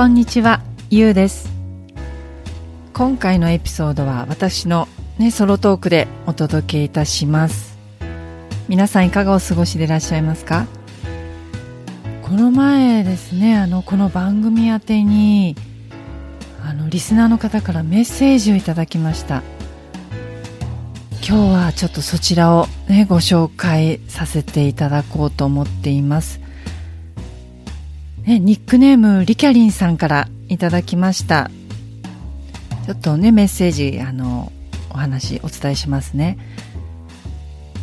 こんにちは、ゆうです。今回のエピソードは私のね、ソロトークでお届けいたします。皆さんいかがお過ごしでいらっしゃいますか？この前ですねあのこの番組宛てにあのリスナーの方からメッセージをいただきました。今日はちょっとそちらをねご紹介させていただこうと思っています。ね、ニックネームリキャリンさんからいただきました。ちょっとねメッセージあのお話お伝えしますね。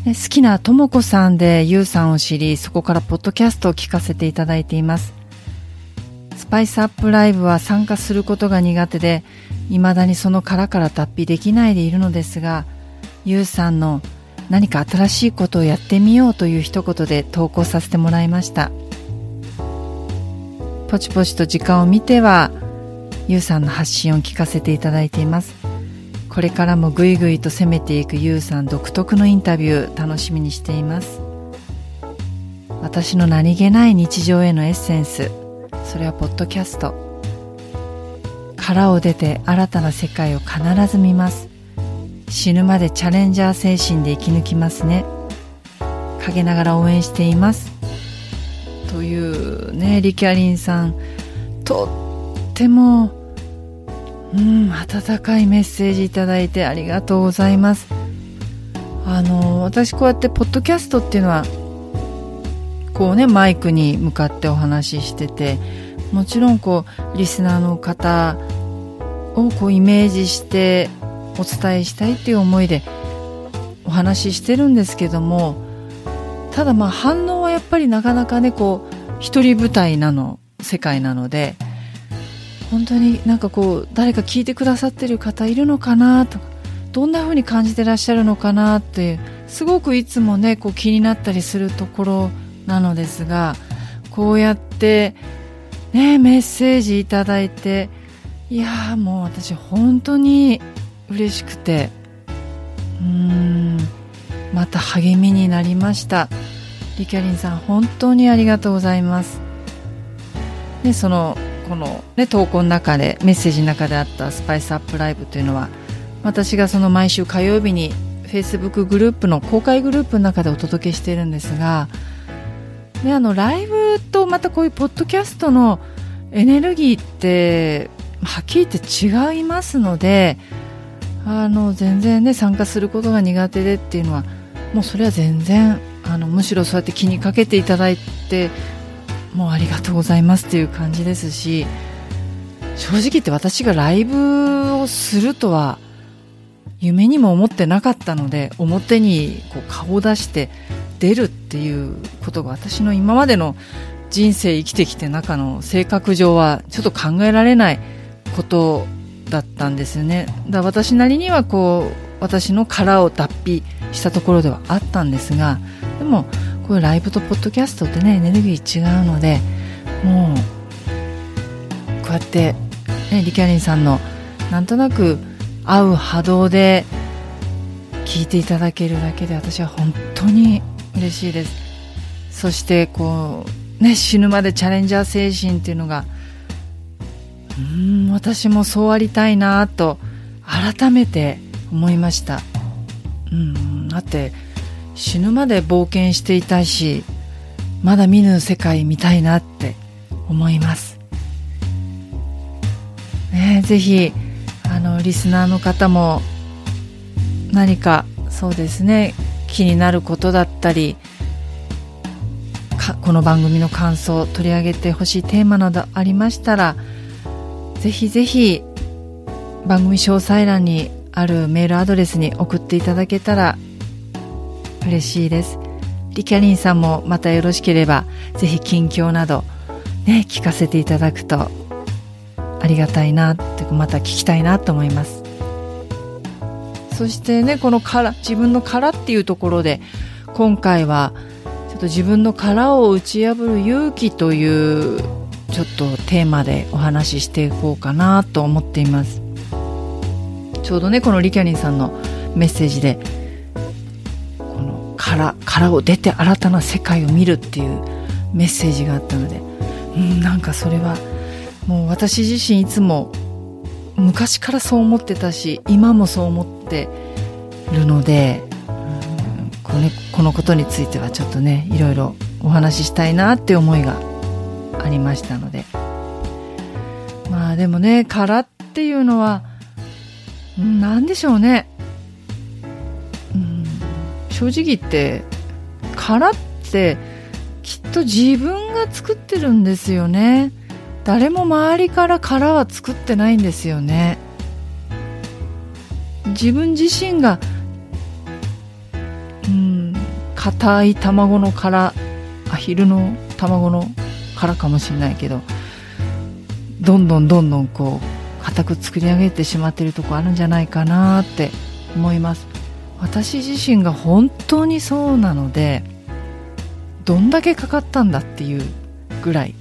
好きなともこさんでゆうさんを知りそこからポッドキャストを聞かせていただいています。スパイスアップライブは参加することが苦手で未だにその殻から脱皮できないでいるのですがゆうさんの何か新しいことをやってみようという一言で投稿させてもらいました。ポチポチと時間を見てはゆうさんの発信を聞かせていただいています。これからもぐいぐいと攻めていくゆうさん独特のインタビュー楽しみにしています。私の何気ない日常へのエッセンスそれはポッドキャスト。殻を出て新たな世界を必ず見ます。死ぬまでチャレンジャー精神で生き抜きますね。陰ながら応援しています。いうねリキャリンさんとってもうん温かいメッセージいただいてありがとうございます。あの私こうやってポッドキャストっていうのはこうねマイクに向かってお話ししててもちろんこうリスナーの方をこうイメージしてお伝えしたいっていう思いでお話ししてるんですけどもただまあ反応はやっぱりなかなかねこう一人舞台なの世界なので本当になんかこう誰か聞いてくださってる方いるのかなとかどんな風に感じてらっしゃるのかなってすごくいつもねこう気になったりするところなのですがこうやってねメッセージいただいていやもう私本当に嬉しくてうーんまた励みになりました。リキャリンさん本当にありがとうございます。でそのこの、ね、投稿の中でメッセージの中であったスパイスアップライブというのは私がその毎週火曜日にフェイスブックグループの公開グループの中でお届けしているんですがであのライブとまたこういうポッドキャストのエネルギーってはっきり言って違いますのであの全然ね参加することが苦手でっていうのはもうそれは全然あのむしろそうやって気にかけていただいてもうありがとうございますっていう感じですし正直言って私がライブをするとは夢にも思ってなかったので表にこう顔を出して出るっていうことが私の今までの人生生きてきて中の性格上はちょっと考えられないことだったんですよね。だ私なりにはこう私の殻を脱皮したところではあったんですがでもこういうライブとポッドキャストってねエネルギー違うのでもうこうやって、ね、リキャリンさんのなんとなく合う波動で聞いていただけるだけで私は本当に嬉しいです。そしてこうね死ぬまでチャレンジャー精神っていうのがうん私もそうありたいなと改めて思いました。うんだって死ぬまで冒険していたいしまだ見ぬ世界見たいなって思います、ね、ぜひあのリスナーの方も何かそうですね気になることだったりこの番組の感想取り上げてほしいテーマなどありましたらぜひぜひ番組詳細欄にあるメールアドレスに送っていただけたら嬉しいです。リキャリンさんもまたよろしければぜひ近況などね聞かせていただくとありがたいなってまた聞きたいなと思います。そしてねこの殻自分の殻っていうところで今回はちょっと自分の殻を打ち破る勇気というちょっとテーマでお話ししていこうかなと思っています。ちょうどねこのリキャリンさんのメッセージでの殻殻を出て新たな世界を見るっていうメッセージがあったのでうんなんかそれはもう私自身いつも昔からそう思ってたし今もそう思ってるので、うんこのこのことについてはちょっとねいろいろお話ししたいなって思いがありましたので。まあでもね殻っていうのは何でしょうね、うん、正直言って殻ってきっと自分が作ってるんですよね。誰も周りから殻は作ってないんですよね。自分自身がうん硬い卵の殻アヒルの卵の殻かもしれないけどどんどんどんどんこう硬く作り上げてしまっているとこあるんじゃないかなって思います。私自身が本当にそうなのでどんだけかかったんだっていうぐらい。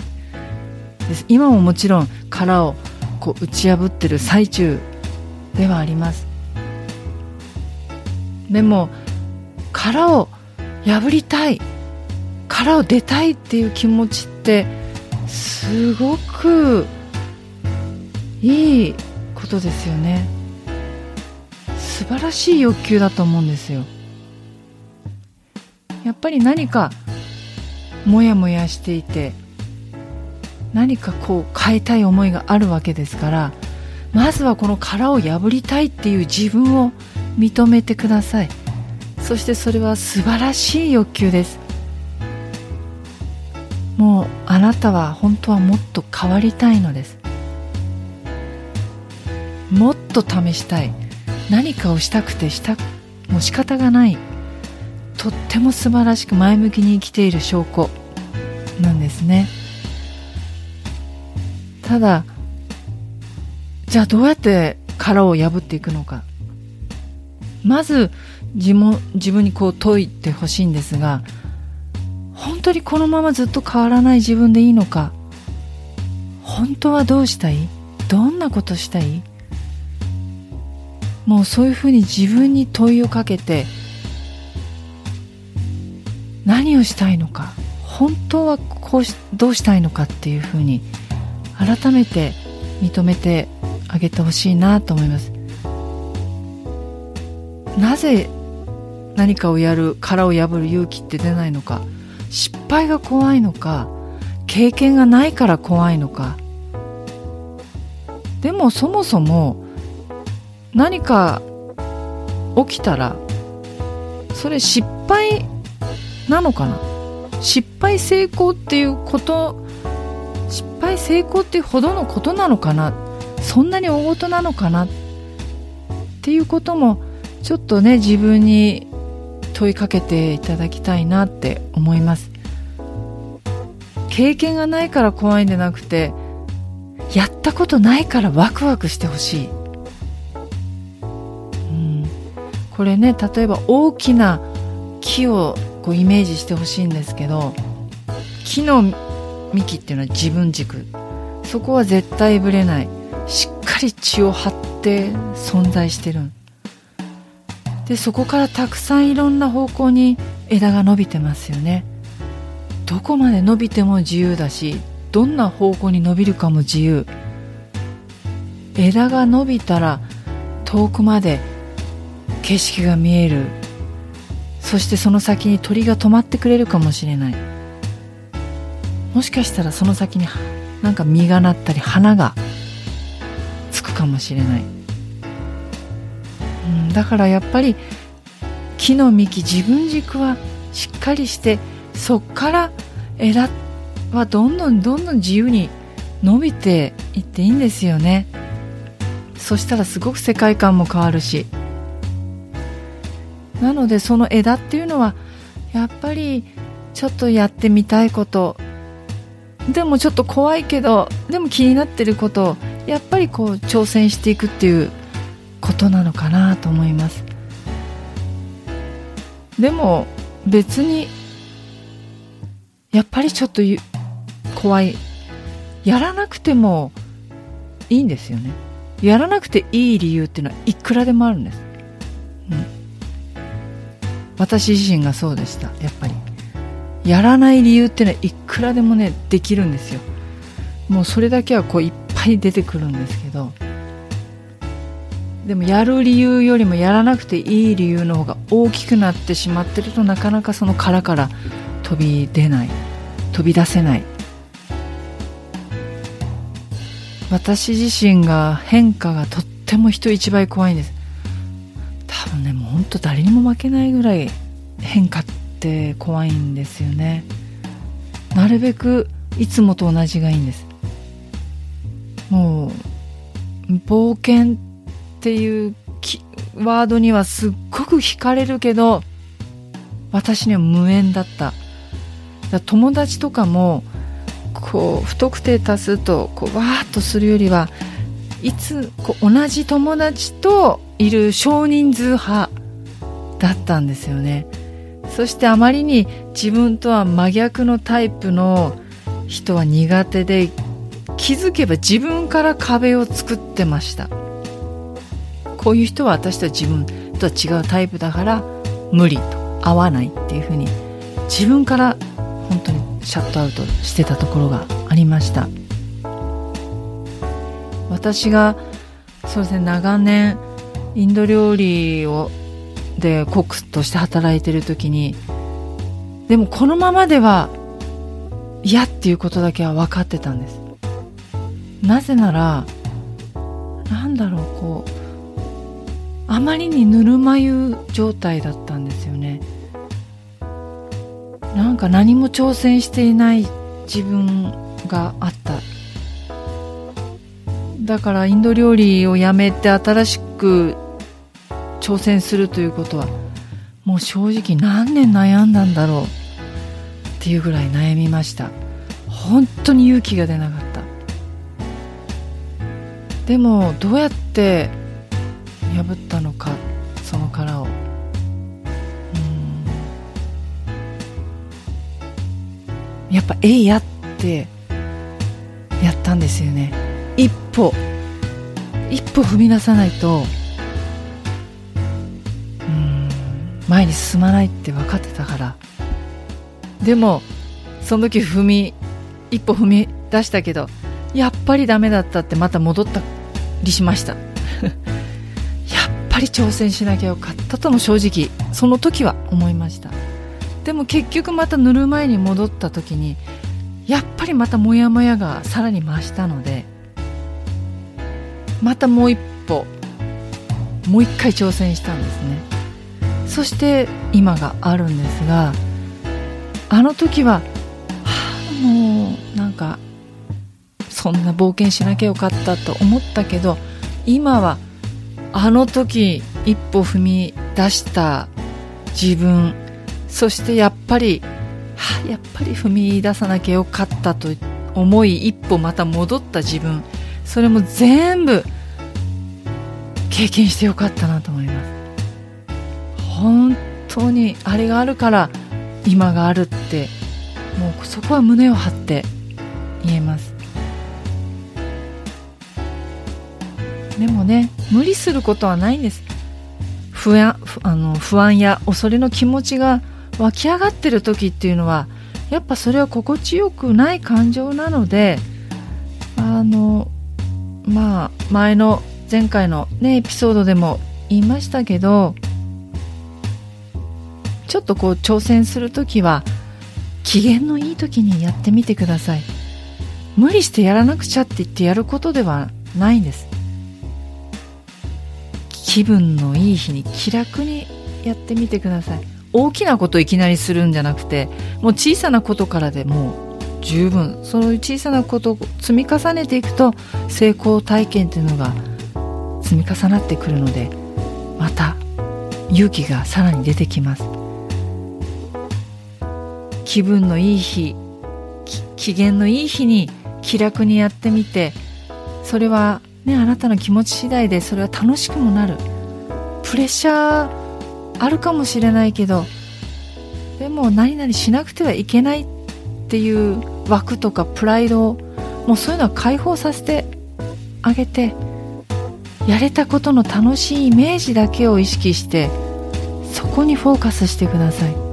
です。今ももちろん殻をこう打ち破ってる最中ではあります。でも殻を破りたい殻を出たいっていう気持ちってすごくいいことですよね。素晴らしい欲求だと思うんですよ。やっぱり何かモヤモヤしていて何かこう変えたい思いがあるわけですからまずはこの殻を破りたいっていう自分を認めてください。そしてそれは素晴らしい欲求です。もうあなたは本当はもっと変わりたいのです。もっと試したい。何かをしたくてしたもう仕方がない。とっても素晴らしく前向きに生きている証拠なんですね。ただじゃあどうやって殻を破っていくのか。まず自分自分にこう解いてほしいんですが本当にこのままずっと変わらない自分でいいのか。本当はどうしたい？どんなことしたい？もうそういうふうに自分に問いをかけて何をしたいのか本当はこうしどうしたいのかっていうふうに改めて認めてあげてほしいなと思います。なぜ何かをやる殻を破る勇気って出ないのか失敗が怖いのか経験がないから怖いのか。でもそもそも何か起きたらそれ失敗なのかな？失敗成功っていうこと失敗成功っていうほどのことなのかな？そんなに大事なのかな？っていうこともちょっとね自分に問いかけていただきたいなって思います。経験がないから怖いんじゃなくてやったことないからワクワクしてほしい、これね例えば大きな木をこうイメージしてほしいんですけど木の幹っていうのは自分軸。そこは絶対ぶれない。しっかり血を張って存在してる。でそこからたくさんいろんな方向に枝が伸びてますよね。どこまで伸びても自由だしどんな方向に伸びるかも自由。枝が伸びたら遠くまで景色が見える。そしてその先に鳥が止まってくれるかもしれない。もしかしたらその先になんか実がなったり花がつくかもしれない、うん、だからやっぱり木の幹自分軸はしっかりしてそっから枝はどんどんどんどん自由に伸びていっていいんですよね。そしたらすごく世界観も変わるしなのでその枝っていうのはやっぱりちょっとやってみたいことでもちょっと怖いけどでも気になってることをやっぱりこう挑戦していくっていうことなのかなと思います。でも別にやっぱりちょっと怖い。やらなくてもいいんですよね。やらなくていい理由っていうのはいくらでもあるんです、うん、私自身がそうでした。やっぱり。やらない理由っていうのはいくらでもねできるんですよ。もうそれだけはこういっぱい出てくるんですけど。でもやる理由よりもやらなくていい理由の方が大きくなってしまってるとなかなかその殻から飛び出ない。飛び出せない。私自身が変化がとっても人一倍怖いんです。多分ねもうほんと誰にも負けないぐらい変化って怖いんですよね。なるべくいつもと同じがいいんです。もう冒険っていうワードにはすっごく惹かれるけど私には無縁だった。だ友達とかもこう不特定多数とこうわーっとするよりはいつこう同じ友達といる少人数派だったんですよね。そしてあまりに自分とは真逆のタイプの人は苦手で気づけば自分から壁を作ってました。こういう人は私とは自分とは違うタイプだから無理と合わないっていうふうに自分から本当にシャットアウトしてたところがありました。私がそうですね長年インド料理をでコックとして働いてる時にでもこのままでは嫌っていうことだけは分かってたんです。なぜならなんだろうこうあまりにぬるま湯状態だったんですよね。なんか何も挑戦していない自分があった。だからインド料理をやめて新しく挑戦するということはもう正直何年悩んだんだろうっていうぐらい悩みました。本当に勇気が出なかった。でもどうやって破ったのかその殻を。やっぱえいやってやったんですよね。一歩一歩踏み出さないと前に進まないって分かってたから。でもその時踏み一歩踏み出したけどやっぱりダメだったってまた戻ったりしました。やっぱり挑戦しなきゃよかったとも正直その時は思いました。でも結局また塗る前に戻った時にやっぱりまたモヤモヤがさらに増したのでまたもう一歩もう一回挑戦したんですね。そして今があるんですがあの時は、はあ、もうなんかそんな冒険しなきゃよかったと思ったけど今はあの時一歩踏み出した自分そしてやっぱり、はあ、やっぱり踏み出さなきゃよかったと思い一歩また戻った自分それも全部経験してよかったなと思います。本当にあれがあるから今があるってもうそこは胸を張って言えます。でもね無理することはないんです。不安あの不安や恐れの気持ちが湧き上がってる時っていうのはやっぱそれは心地よくない感情なのであのまあ前の前回のねエピソードでも言いましたけどちょっとこう挑戦する時は機嫌のいい時にやってみてください。無理してやらなくちゃって言ってやることではないんです。気分のいい日に気楽にやってみてください。大きなこといきなりするんじゃなくてもう小さなことからでもう十分そういう小さなことを積み重ねていくと成功体験っていうのが積み重なってくるのでまた勇気がさらに出てきます。気分のいい日機嫌のいい日に気楽にやってみてそれはねあなたの気持ち次第でそれは楽しくもなる。プレッシャーあるかもしれないけどでも何々しなくてはいけないっていう枠とかプライドをもうそういうのは解放させてあげてやれたことの楽しいイメージだけを意識してそこにフォーカスしてください、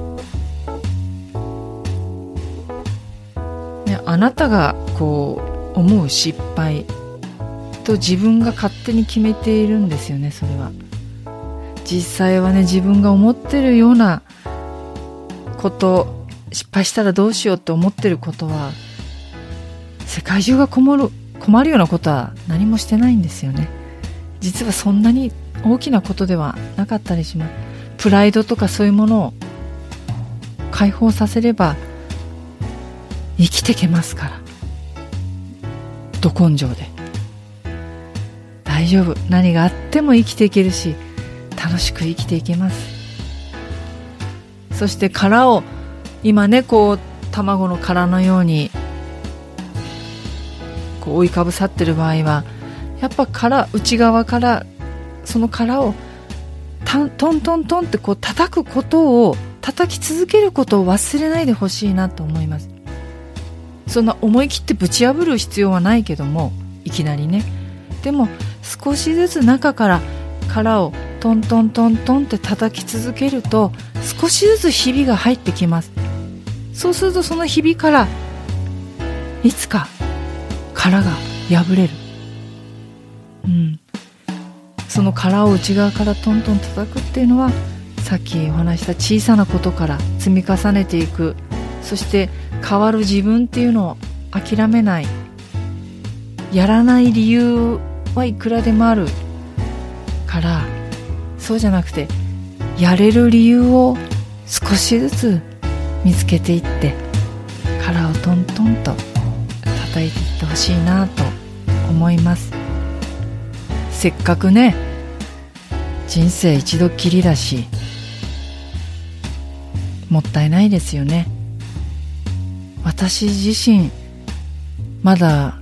なたがこう思う失敗と自分が勝手に決めているんですよねそれは。実際はね自分が思ってるようなこと失敗したらどうしようって思ってることは世界中が困る困るようなことは何もしてないんですよね。実はそんなに大きなことではなかったりします。プライドとかそういうものを解放させれば生きてけますから。ど根性で。大丈夫。何があっても生きていけるし楽しく生きていけます。そして殻を今ねこう卵の殻のようにこう覆いかぶさってる場合はやっぱ殻内側からその殻をトントントンってこう叩くことを叩き続けることを忘れないでほしいなと思います。そんな思い切ってぶち破る必要はないけどもいきなりね。でも少しずつ中から殻をトントントントンって叩き続けると少しずつひびが入ってきます。そうするとそのひびからいつか殻が破れる。うん。その殻を内側からトントン叩くっていうのはさっきお話した小さなことから積み重ねていくそして変わる自分っていうのを諦めない。やらない理由はいくらでもあるからそうじゃなくてやれる理由を少しずつ見つけていって殻をトントンと叩いていってほしいなと思います。せっかくね人生一度きりだしもったいないですよね。私自身まだ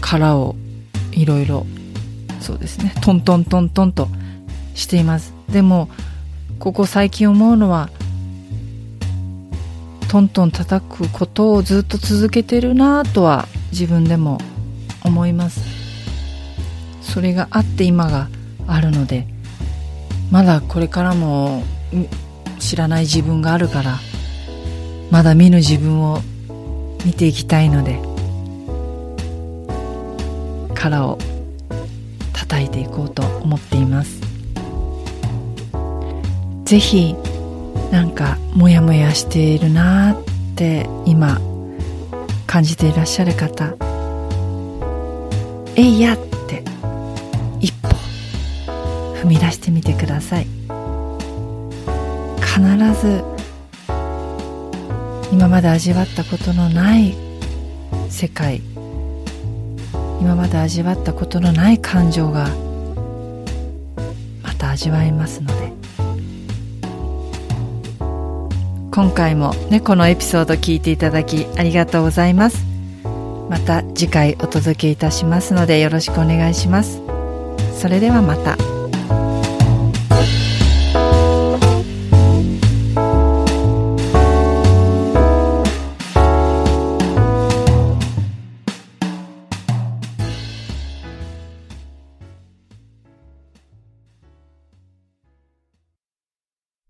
殻をいろいろそうですねトントントントンとしています。でもここ最近思うのはトントン叩くことをずっと続けてるなとは自分でも思います。それがあって今があるのでまだこれからも知らない自分があるからまだ見ぬ自分を見ていきたいので殻を叩いていこうと思っています。ぜひなんかモヤモヤしているなって今感じていらっしゃる方えいやって一歩踏み出してみてください。必ず今まで味わったことのない世界。今まで味わったことのない感情がまた味わえますので。今回も猫のエピソード聞いていただきありがとうございます。また次回お届けいたしますのでよろしくお願いします。それではまた。